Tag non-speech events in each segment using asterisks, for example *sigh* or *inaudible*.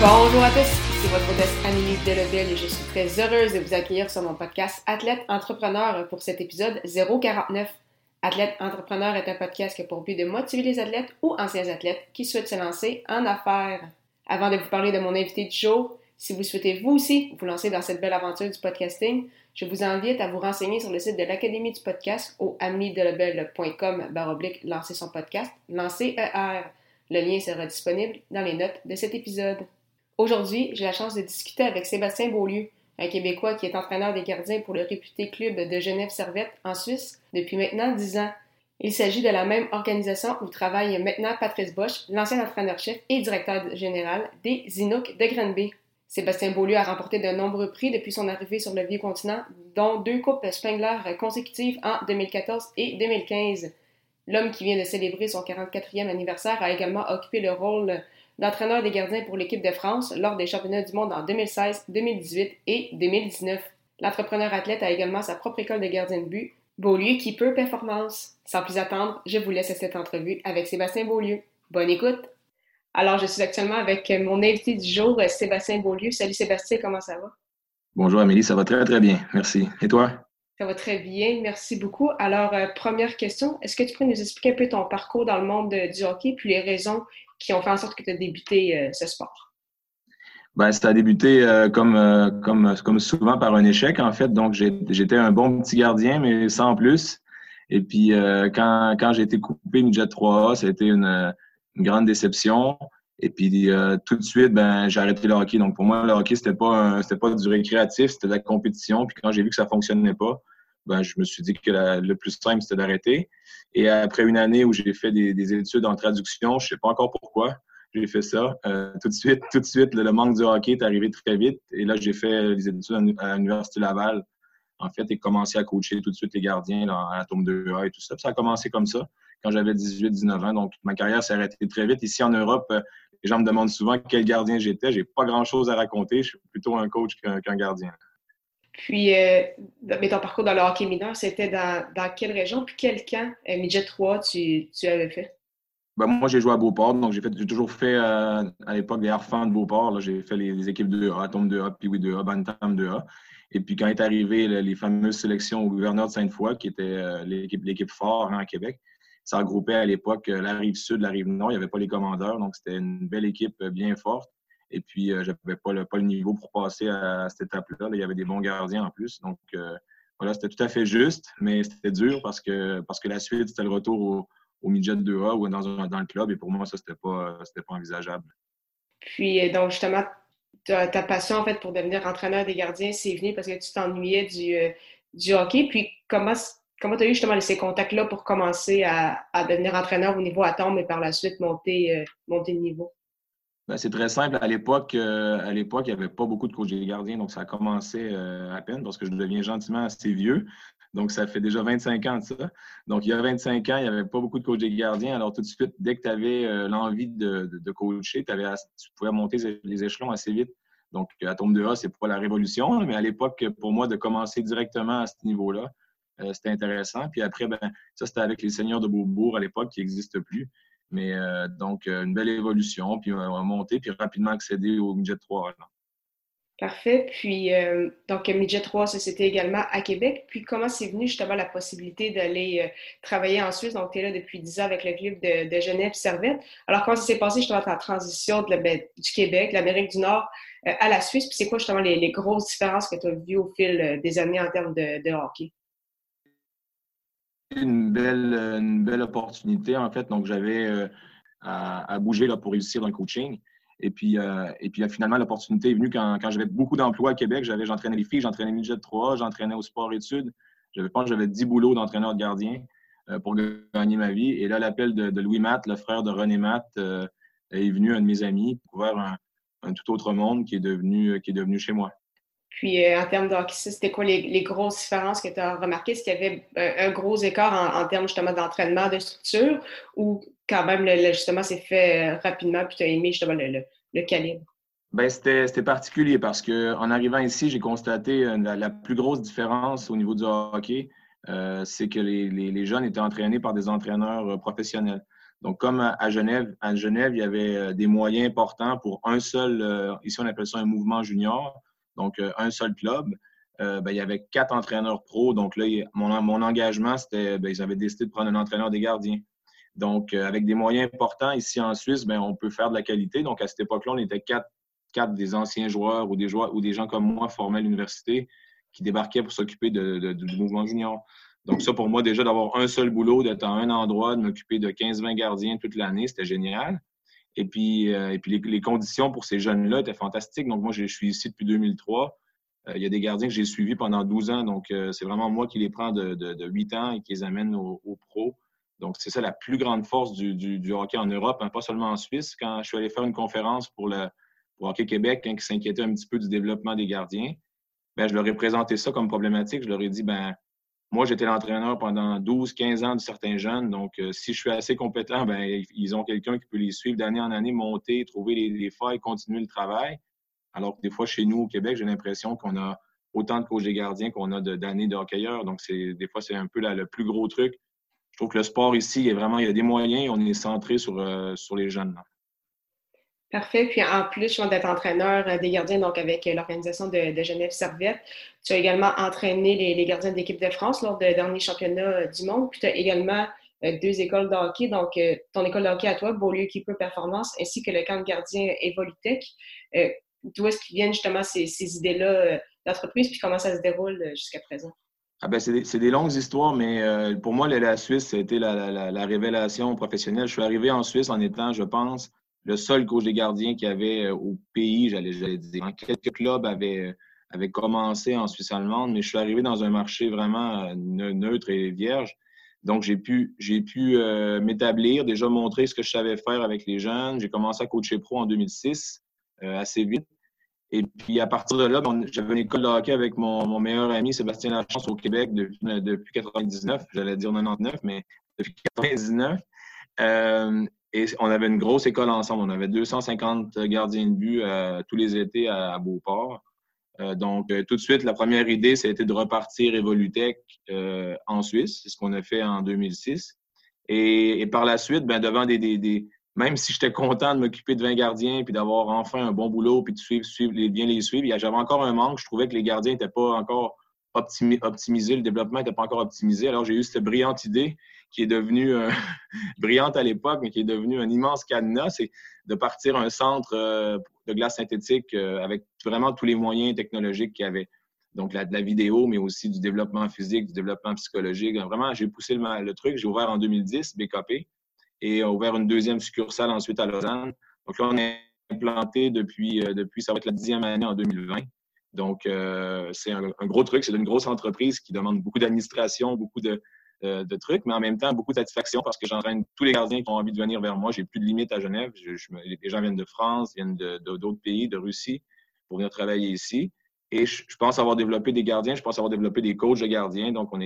Bonjour à tous, c'est votre hôtesse Amélie Delebel et je suis très heureuse de vous accueillir sur mon podcast Athlète Entrepreneur pour cet épisode 049. Athlète Entrepreneur est un podcast qui a pour but de motiver les athlètes ou anciens athlètes qui souhaitent se lancer en affaires. Avant de vous parler de mon invité du jour, si vous souhaitez vous aussi vous lancer dans cette belle aventure du podcasting, je vous invite à vous renseigner sur le site de l'Académie du podcast au ameliedelebel.com baroblique lancer son podcast, lancer ER. Le lien sera disponible dans les notes de cet épisode. Aujourd'hui, j'ai la chance de discuter avec Sébastien Beaulieu, un Québécois qui est entraîneur des gardiens pour le réputé club de Genève-Servette en Suisse depuis maintenant dix ans. Il s'agit de la même organisation où travaille maintenant Patrice Bosch, l'ancien entraîneur-chef et directeur général des Inuks de Granby. Sébastien Beaulieu a remporté de nombreux prix depuis son arrivée sur le vieux continent, dont deux coupes Spengler consécutives en 2014 et 2015. L'homme qui vient de célébrer son 44e anniversaire a également occupé le rôle d'entraîneur des gardiens pour l'équipe de France lors des championnats du monde en 2016, 2018 et 2019. L'entrepreneur athlète a également sa propre école de gardien de but, Beaulieu Keeper Performance. Sans plus attendre, je vous laisse à cette entrevue avec Sébastien Beaulieu. Bonne écoute! Alors, je suis actuellement avec mon invité du jour, Sébastien Beaulieu. Salut Sébastien, comment ça va? Bonjour Amélie, ça va très très bien, merci. Et toi? Ça va très bien, merci beaucoup. Alors, euh, première question, est-ce que tu pourrais nous expliquer un peu ton parcours dans le monde du hockey, puis les raisons qui ont fait en sorte que tu as débuté euh, ce sport? Ben, ça a débuté euh, comme, euh, comme, comme souvent par un échec, en fait. Donc, j'étais un bon petit gardien, mais sans plus. Et puis, quand, quand j'ai été coupé midget 3A, ça a été une, une grande déception. Et puis, tout de suite, ben, j'ai arrêté le hockey. Donc, pour moi, le hockey, c'était pas, c'était pas du récréatif, c'était de la compétition. Puis, quand j'ai vu que ça fonctionnait pas, ben, je me suis dit que le plus simple, c'était d'arrêter. Et après une année où j'ai fait des, études en traduction, je ne sais pas encore pourquoi, j'ai fait ça. Euh, tout de suite, tout de suite, le, manque du hockey est arrivé très vite. Et là, j'ai fait les études à l'Université Laval, en fait, et commencé à coacher tout de suite les gardiens là, à tombe 2A et tout ça. ça a commencé comme ça quand j'avais 18-19 ans. Donc, ma carrière s'est arrêtée très vite. Ici, en Europe, euh, les gens me demandent souvent quel gardien j'étais. J'ai pas grand-chose à raconter. Je suis plutôt un coach qu'un gardien. Puis, euh, mais ton parcours dans le hockey mineur, c'était dans, quelle région? Puis quel camp, euh, Midget 3, tu, tu avais fait? Ben, moi, j'ai joué à Beauport, donc j'ai toujours fait euh, à l'époque des enfants de Beauport. J'ai fait les, équipes 2A, Atom 2A, Piwi 2A, Bantam 2A. Et puis quand est arrivé les, fameuses sélections au gouverneur de Sainte-Foy, qui était euh, l'équipe fort hein, en Québec, ça regroupait à l'époque la rive sud, la rive nord. Il n'y avait pas les commandeurs, donc c'était une belle équipe bien forte. Et puis, euh, je n'avais pas le, niveau pour passer à, cette étape-là. Il y avait des bons gardiens en plus. Donc, euh, voilà, c'était tout à fait juste, mais c'était dur parce que, parce que la suite, c'était le retour au, au midget 2A ou dans, le club. Et pour moi, ça, c'était pas, pas envisageable. Puis, euh, donc, justement, ta, passion, en fait, pour devenir entraîneur des gardiens, c'est venu parce que tu t'ennuyais du, hockey. Puis, comment comment tu as eu justement ces contacts-là pour commencer à, à, devenir entraîneur au niveau atome et par la suite monter, monter le niveau? Ben, c'est très simple. À l'époque, euh, à l'époque, il n'y avait pas beaucoup de coachs des gardiens, donc ça a commencé euh, à peine parce que je deviens gentiment assez vieux. Donc, ça fait déjà 25 ans de ça. Donc, il y a 25 ans, il n'y avait pas beaucoup de coachs des gardiens. Alors, tout de suite, dès que tu avais euh, l'envie de, coacher, tu pouvais monter les échelons assez vite. Donc, à tombe de A, c'est pas la révolution, mais à l'époque, pour moi, de commencer directement à ce niveau-là, c'était intéressant. Puis après, ben, ça, c'était avec les seigneurs de Beaubourg à l'époque qui n'existent plus. Mais euh, donc, euh, une belle évolution, puis on va monter, puis rapidement accéder au Midget 3. Parfait. Puis, euh, donc, Midget 3, ça c'était également à Québec. Puis, comment c'est venu justement la possibilité d'aller travailler en Suisse? Donc, tu es là depuis 10 ans avec le club de, de Genève-Servette. Alors, comment ça s'est passé justement ta transition ben, du Québec, de l'Amérique du Nord à la Suisse? Puis, c'est quoi justement les, grosses différences que tu as vues au fil des années en termes de hockey? Une belle, une belle opportunité, en fait. Donc, j'avais euh, à, bouger là, pour réussir dans le coaching. Et puis, euh, et puis finalement, l'opportunité est venue quand, quand j'avais beaucoup d'emplois à Québec. J'entraînais les filles, j'entraînais midget 3, j'entraînais au sport-études. J'avais, pas j'avais 10 boulots d'entraîneur de gardien euh, pour gagner ma vie. Et là, l'appel de, Louis Matt, le frère de René Matt, est venu, un de mes amis, pour ouvrir un, un tout autre monde qui est devenu, qui est devenu chez moi. Puis, euh, en termes de c'était quoi les, grosses différences que tu as remarquées? Est-ce qu'il y avait un, gros écart en, termes justement d'entraînement, de structure, ou quand même, justement, c'est fait euh, rapidement, puis tu as aimé justement le, calibre? Ben, c'était particulier parce qu'en arrivant ici, j'ai constaté euh, la, plus grosse différence au niveau du hockey, c'est que les, jeunes étaient entraînés par des entraîneurs professionnels. Donc, comme à Genève, à Genève, il y avait des moyens importants pour un seul, ici on appelle ça un mouvement junior, donc euh, un seul club. Euh, ben, il y avait quatre entraîneurs pro. Donc là, mon, engagement, c'était, ben, ils avaient décidé de prendre un entraîneur des gardiens. Donc, euh, avec des moyens importants ici en Suisse, ben, on peut faire de la qualité. Donc, à cette époque-là, on était quatre, des anciens joueurs ou des gens comme moi formés à l'université qui débarquaient pour s'occuper du mouvement junior. Donc, ça, pour moi, déjà, d'avoir un seul boulot, d'être à un endroit, de m'occuper de 15-20 gardiens toute l'année, c'était génial. Et puis, euh, et puis les, conditions pour ces jeunes-là étaient fantastiques. Donc, moi, je, suis ici depuis 2003. Euh, il y a des gardiens que j'ai suivis pendant 12 ans. Donc, euh, c'est vraiment moi qui les prends de, de, 8 ans et qui les amène au, pro. Donc, c'est ça la plus grande force du, hockey en Europe, hein, pas seulement en Suisse. Quand je suis allé faire une conférence pour le Hockey Québec, hein, qui s'inquiétait un petit peu du développement des gardiens, ben, je leur ai présenté ça comme problématique. Je leur ai dit, ben, moi, j'étais l'entraîneur pendant 12, 15 ans de certains jeunes. Donc, euh, si je suis assez compétent, ben, ils ont quelqu'un qui peut les suivre d'année en année, monter, trouver les, failles, continuer le travail. Alors que des fois, chez nous, au Québec, j'ai l'impression qu'on a autant de coachs et gardiens qu'on a d'années de, hockeyeurs. Donc, des fois, c'est un peu le plus gros truc. Je trouve que le sport ici, il y a vraiment il y a des moyens. On est centré sur, euh, sur les jeunes. Parfait. Puis en plus, d'être entraîneur euh, des gardiens, donc avec euh, l'organisation de, Genève Servette, tu as également entraîné les, gardiens de l'équipe de France lors des derniers championnats euh, du monde. Puis tu as également deux écoles de hockey, donc ton école de hockey à toi, Beaulieu Keeper Performance, ainsi que le camp de gardien Evolutech. D'où est-ce qu'ils viennent justement ces, idées-là d'entreprise, puis comment ça se déroule jusqu'à présent? Ah ben c'est des, longues histoires, mais pour moi, la, Suisse, c'était la, la, révélation professionnelle. Je suis arrivé en Suisse en étant, je pense, le seul coach des gardiens qu'il y avait euh, au pays, j'allais dire. Quelques clubs avaient, euh, avaient commencé en Suisse allemande, mais je suis arrivé dans un marché vraiment euh, neutre et vierge. Donc, j'ai pu, j'ai pu m'établir, déjà montrer ce que je savais faire avec les jeunes. J'ai commencé à coacher pro en 2006, assez vite. Et puis, à partir de là, j'avais une école avec mon, meilleur ami Sébastien Lachance au Québec depuis, depuis 99, j'allais dire 99, mais depuis 99. On avait une grosse école ensemble. On avait 250 gardiens de but euh, tous les étés à, Beauport. Euh, donc, euh, tout de suite, la première idée, c'était de repartir Evolutech en Suisse. C'est ce qu'on a fait en 2006. Et, par la suite, ben, devant des, des, Même si j'étais content de m'occuper de 20 gardiens puis d'avoir enfin un bon boulot puis de suivre, suivre les, bien les suivre, j'avais encore un manque. Je trouvais que les gardiens n'étaient pas encore optimisés. Le développement n'était pas encore optimisé. Alors, j'ai eu cette brillante idée qui est devenue euh, *laughs* brillante à l'époque, mais qui est devenue un immense cadenas, c'est de partir un centre euh, de glace synthétique euh, avec vraiment tous les moyens technologiques qu'il y avait. Donc, la, de la vidéo, mais aussi du développement physique, du développement psychologique. Vraiment, j'ai poussé le, truc. J'ai ouvert en 2010, BKP, et ouvert une deuxième succursale ensuite à Lausanne. Donc là, on est implanté depuis, depuis ça va être la dixième année en 2020. Donc, c'est un, gros truc. C'est une grosse entreprise qui demande beaucoup d'administration, beaucoup de, de trucs, mais en même temps, beaucoup de satisfaction parce que j'entraîne tous les gardiens qui ont envie de venir vers moi. J'ai plus de limites à Genève. les gens viennent de France, viennent d'autres pays, de Russie pour venir travailler ici. Et je, pense avoir développé des gardiens, je pense avoir développé des coachs de gardiens. Donc, on,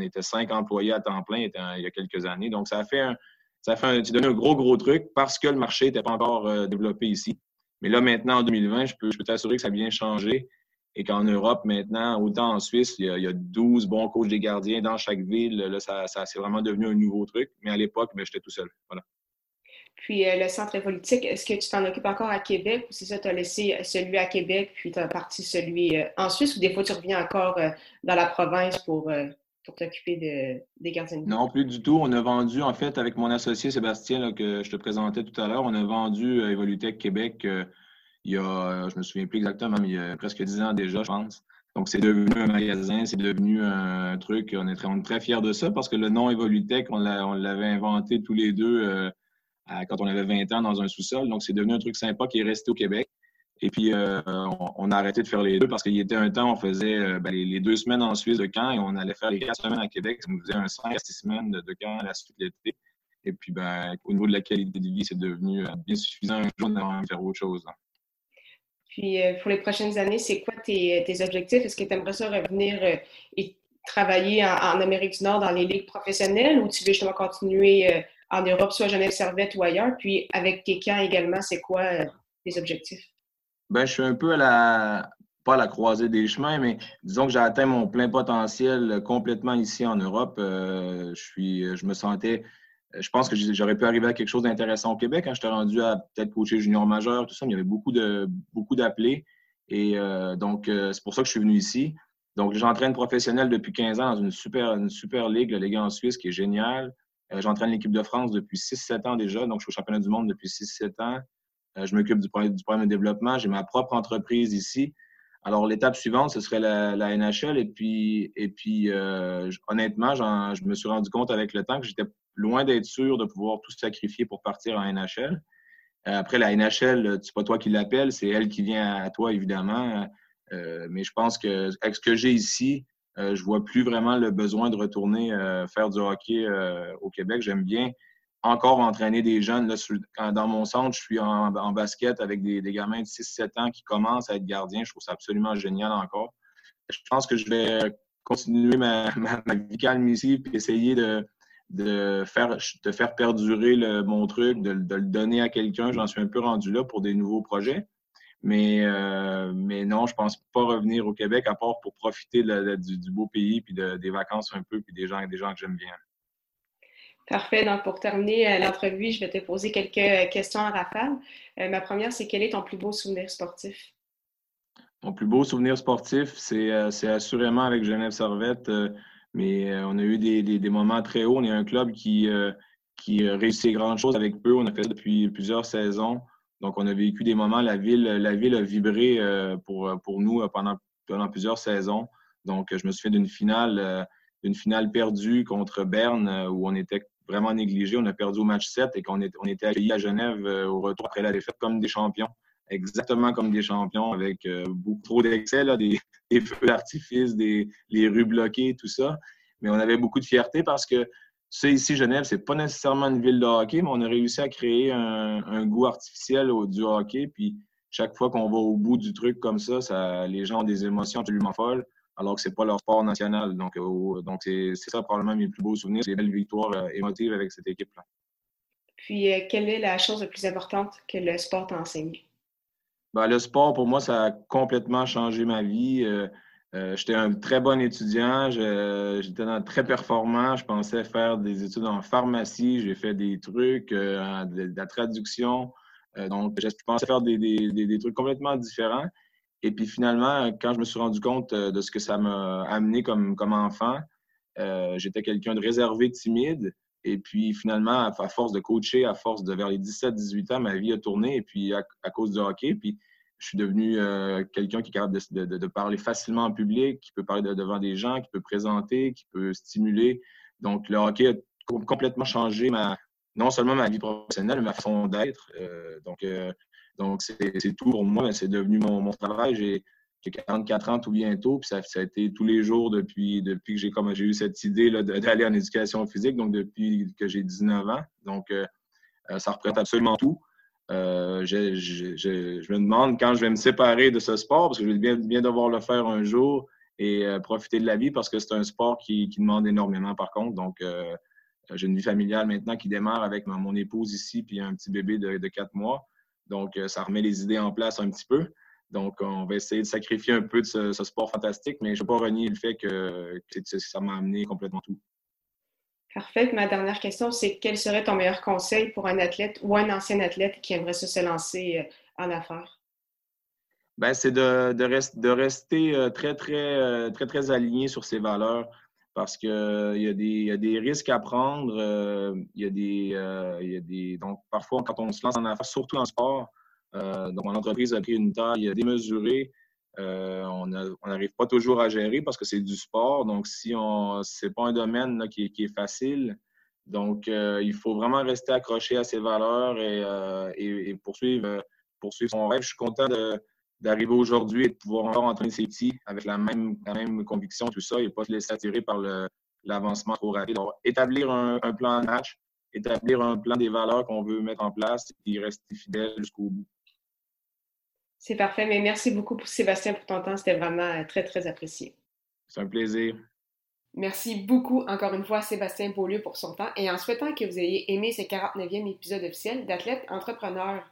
était cinq employés à temps plein il y a quelques années. Donc, ça a fait un, ça fait un, donné un gros, gros truc parce que le marché n'était pas encore euh, développé ici. Mais là, maintenant, en 2020, je peux, je peux t'assurer que ça a bien changé et qu'en Europe, maintenant, autant en Suisse, il y, a, 12 bons coachs des gardiens dans chaque ville. Là, ça, ça c'est vraiment devenu un nouveau truc. Mais à l'époque, ben, j'étais tout seul. Voilà. Puis euh, le centre politique, est-ce que tu t'en occupes encore à Québec ou c'est ça, tu as laissé celui à Québec puis tu as parti celui euh, en Suisse ou des fois tu reviens encore euh, dans la province pour, pour t'occuper de, des gardiens de Non, plus du tout. On a vendu, en fait, avec mon associé Sébastien que je te présentais tout à l'heure, on a vendu Evolutech Québec il y a, je me souviens plus exactement, mais il y a presque dix ans déjà, je pense. Donc, c'est devenu un magasin, c'est devenu un truc. On est très, très fiers de ça parce que le nom Evolutech, on l'avait inventé tous les deux euh, quand on avait 20 ans dans un sous-sol. Donc, c'est devenu un truc sympa qui est resté au Québec. Et puis, euh, on, a arrêté de faire les deux parce qu'il y était un temps, on faisait euh, ben, les, deux semaines en Suisse de camp et on allait faire les quatre semaines à Québec. Ça nous faisait un cinq à six semaines de, camp à la suite de l'été. Et puis, ben, au niveau de la qualité de vie, c'est devenu bien suffisant un jour d'avoir faire autre chose. Puis, pour les prochaines années, c'est quoi tes, objectifs? Est-ce que tu aimerais ça revenir et travailler en, Amérique du Nord dans les ligues professionnelles ou tu veux justement continuer en Europe, soit Genève Servette ou ailleurs? Puis, avec tes camps également, c'est quoi tes objectifs? Ben, je suis un peu à la, pas à la croisée des chemins, mais disons que j'ai atteint mon plein potentiel complètement ici en Europe. Euh, je, suis, je me sentais, je pense que j'aurais pu arriver à quelque chose d'intéressant au Québec quand hein. j'étais rendu à peut-être coacher junior majeur, tout ça. il y avait beaucoup de beaucoup d'appelés. Et euh, donc, euh, c'est pour ça que je suis venu ici. Donc, j'entraîne professionnel depuis 15 ans dans une super, une super ligue, la Ligue en Suisse, qui est géniale. j'entraîne l'équipe de France depuis 6-7 ans déjà. Donc, je suis au championnat du monde depuis 6-7 ans. je m'occupe du, du programme de développement. J'ai ma propre entreprise ici. Alors, l'étape suivante, ce serait la, NHL. Et puis, et puis euh, honnêtement, je me suis rendu compte avec le temps que j'étais loin d'être sûr de pouvoir tout sacrifier pour partir en NHL. Euh, après, la NHL, c'est pas toi qui l'appelles, c'est elle qui vient à toi, évidemment. Euh, mais je pense que avec ce que j'ai ici, je vois plus vraiment le besoin de retourner faire du hockey au Québec. J'aime bien encore entraîner des jeunes. Là, dans mon centre, je suis en, basket avec des, gamins de 6-7 ans qui commencent à être gardiens. Je trouve ça absolument génial encore. Je pense que je vais continuer *laughs* ma, vie calme ici et essayer de, de, faire, de faire perdurer le, mon truc, de, le donner à quelqu'un. J'en suis un peu rendu là pour des nouveaux projets. Mais, euh, mais non, je pense pas revenir au Québec à part pour profiter du, beau pays puis des vacances un peu puis des gens, des gens que j'aime bien. Parfait. Donc, pour terminer euh, l'entrevue, je vais te poser quelques euh, questions à rafale. Euh, ma première, c'est quel est ton plus beau souvenir sportif? Mon plus beau souvenir sportif, c'est assurément avec Genève Servette, mais on a eu des, moments très hauts. On est un club qui, qui réussit grandes choses avec peu. On a fait ça depuis plusieurs saisons. Donc, on a vécu des moments, la ville, la ville a vibré pour, pour nous pendant, pendant plusieurs saisons. Donc, je me souviens d'une finale, d'une finale perdue contre Berne où on était vraiment négligé. On a perdu au match 7 et qu'on on était accueillis à Genève euh, au retour après la défaite comme des champions. Exactement comme des champions, avec euh, beaucoup trop d'excès, *laughs* des, feux d'artifice, des les rues bloquées, tout ça. Mais on avait beaucoup de fierté parce que c'est ici, Genève, c'est pas nécessairement une ville de hockey, mais on a réussi à créer un, goût artificiel au, du hockey. Puis chaque fois qu'on va au bout du truc comme ça, ça les gens ont des émotions absolument folles alors que c'est pas leur sport national. Donc, euh, donc c'est ça probablement mes plus beaux souvenirs, des belles victoires euh, émotives avec cette équipe-là. Puis, euh, quelle est la chose la plus importante que le sport t'a enseigné? Ben, le sport, pour moi, ça a complètement changé ma vie. J'étais un très bon étudiant, j'étais très performant. Je pensais faire des études en pharmacie, j'ai fait des trucs, de, la traduction. donc, je pensais faire des, des trucs complètement différents. Et puis finalement, quand je me suis rendu compte euh, de ce que ça m'a amené comme, comme enfant, euh, j'étais quelqu'un de réservé, timide. Et puis finalement, à, force de coacher, à force de vers les 17-18 ans, ma vie a tourné. Et puis à, cause du hockey, puis je suis devenu euh, quelqu'un qui est capable de, parler facilement en public, qui peut parler devant des gens, qui peut présenter, qui peut stimuler. Donc le hockey a complètement changé ma, non seulement ma vie professionnelle, mais ma façon d'être. donc donc, c'est tout pour moi. C'est devenu mon, travail. J'ai 44 ans tout bientôt, puis ça, a été tous les jours depuis, que j'ai j'ai eu cette idée d'aller en éducation physique, donc depuis que j'ai 19 ans. Donc, euh, euh, ça représente absolument tout. Euh, je, me demande quand je vais me séparer de ce sport, parce que je vais bien, bien devoir le faire un jour et profiter de la vie, parce que c'est un sport qui, demande énormément, par contre. Donc, j'ai une vie familiale maintenant qui démarre avec mon épouse ici, puis un petit bébé de, de 4 mois. Donc, euh, ça remet les idées en place un petit peu. Donc, on va essayer de sacrifier un peu de ce, sport fantastique, mais je ne vais pas renier le fait que, ça m'a amené complètement tout. Parfait. Ma dernière question, c'est quel serait ton meilleur conseil pour un athlète ou un ancien athlète qui aimerait se lancer euh, en affaires? Ben, c'est de, de, rester euh, très, très, très, très aligné sur ses valeurs parce qu'il euh, y, a des, risques à prendre. Euh, il y, a des, euh, y a des. Donc, parfois, quand on se lance en affaires, surtout en sport, donc mon entreprise a pris une taille démesurée. on n'arrive pas toujours à gérer parce que c'est du sport. Donc, si on c'est pas un domaine qui, est facile, donc il faut vraiment rester accroché à ses valeurs et poursuivre, poursuivre son rêve. Je suis content de d'arriver aujourd'hui et de pouvoir encore entraîner ses petits avec la même, la même conviction, tout ça, et pas se laisser attirer par l'avancement trop rapide. Donc, établir un, plan de match, établir un plan des valeurs qu'on veut mettre en place et rester fidèle jusqu'au bout. C'est parfait, mais merci beaucoup Sébastien pour ton temps. C'était vraiment euh, très, très apprécié. C'est un plaisir. Merci beaucoup encore une fois à Sébastien Beaulieu pour son temps et en souhaitant que vous ayez aimé ce 49e épisode officiel d'Athlète Entrepreneur.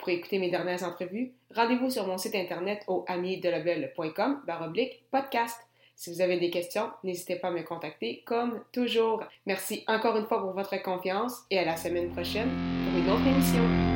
Pour écouter mes dernières entrevues, rendez-vous sur mon site internet au amidelabel.com baroblique podcast. Si vous avez des questions, n'hésitez pas à me contacter comme toujours. Merci encore une fois pour votre confiance et à la semaine prochaine pour une autre émission.